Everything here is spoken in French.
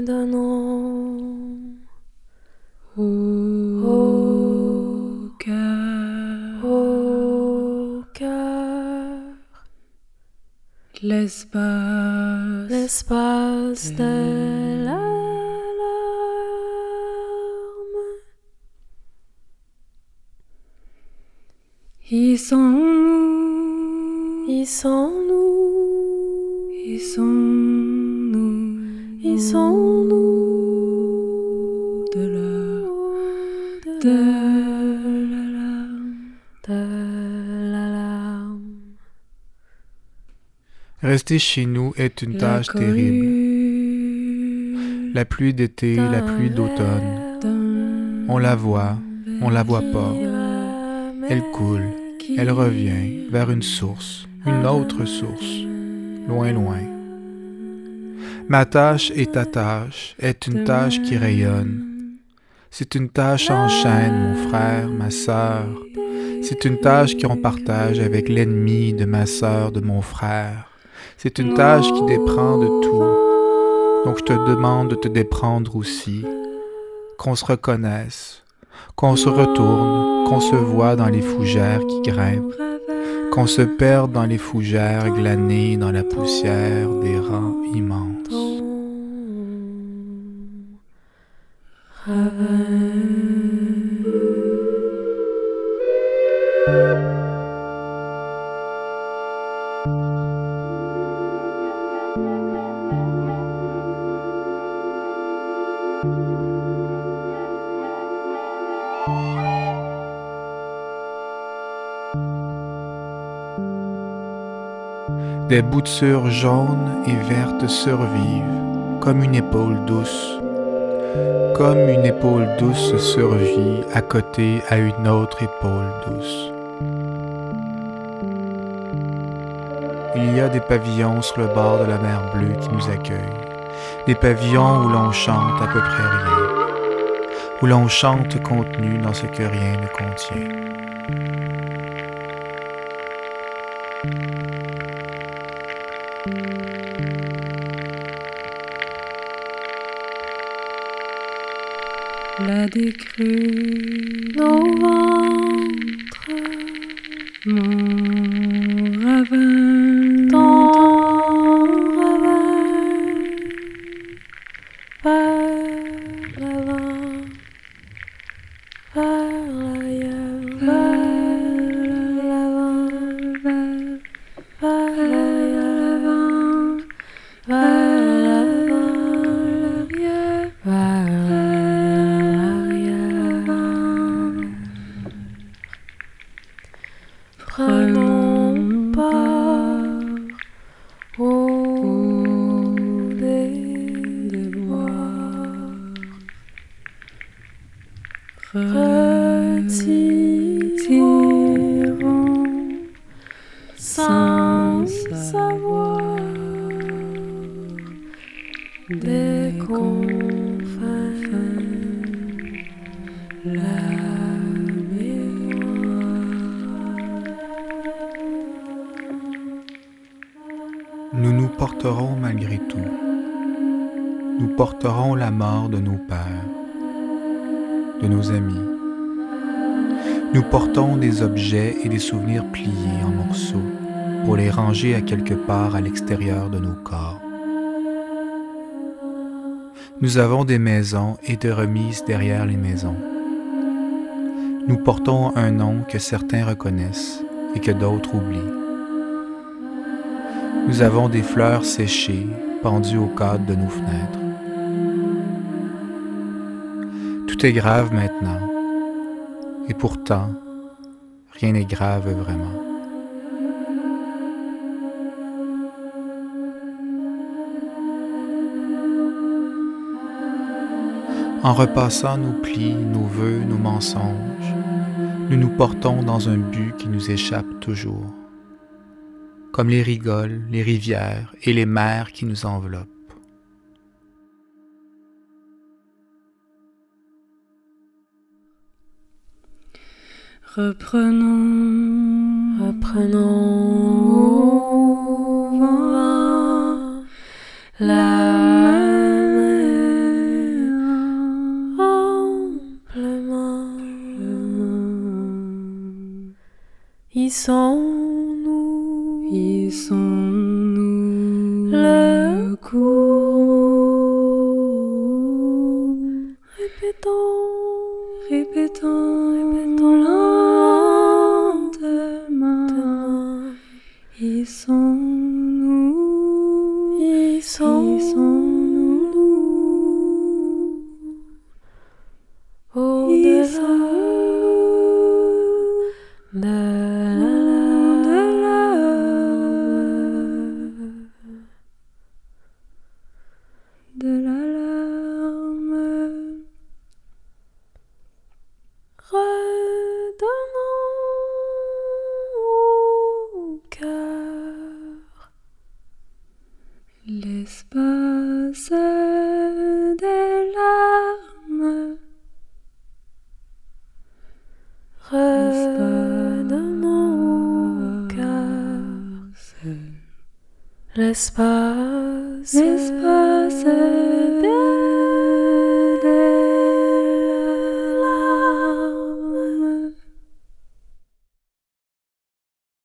me donnons au cœur, au cœur, l'espace, l'espace de la Ils sont nous, ils sont nous, ils sont sont nous de la, de, la, la larme. de la larme. Rester chez nous est une tâche terrible. La pluie d'été, la pluie d'automne. On la voit, on la voit pas. Elle coule, elle revient vers une source, une autre source, loin, loin. Ma tâche et ta tâche est une tâche qui rayonne. C'est une tâche en chaîne, mon frère, ma sœur. C'est une tâche qu'on partage avec l'ennemi de ma sœur, de mon frère. C'est une tâche qui déprend de tout. Donc je te demande de te déprendre aussi. Qu'on se reconnaisse, qu'on se retourne, qu'on se voit dans les fougères qui grimpent, qu'on se perde dans les fougères glanées dans la poussière des rangs immenses. Des boutures jaunes et vertes survivent, comme une épaule douce. Comme une épaule douce survit à côté à une autre épaule douce. Il y a des pavillons sur le bord de la mer bleue qui nous accueillent. Des pavillons où l'on chante à peu près rien. Où l'on chante contenu dans ce que rien ne contient. La décrue, Nos ventres, mon sans savoir des confins la Nous nous porterons malgré tout. Nous porterons la mort de nos pères, de nos amis. Nous portons des objets et des souvenirs pliés en morceaux pour les ranger à quelque part à l'extérieur de nos corps. Nous avons des maisons et des remises derrière les maisons. Nous portons un nom que certains reconnaissent et que d'autres oublient. Nous avons des fleurs séchées pendues au cadre de nos fenêtres. Tout est grave maintenant, et pourtant, rien n'est grave vraiment. En repassant nos plis, nos vœux, nos mensonges, nous nous portons dans un but qui nous échappe toujours comme les rigoles, les rivières et les mers qui nous enveloppent. Reprenons, Reprenons Hissons-nous, Hissons-nous le cours. répétons, Répétons, Répétons lentement. Hissons-nous, Hissons-nous l'espace L'espace des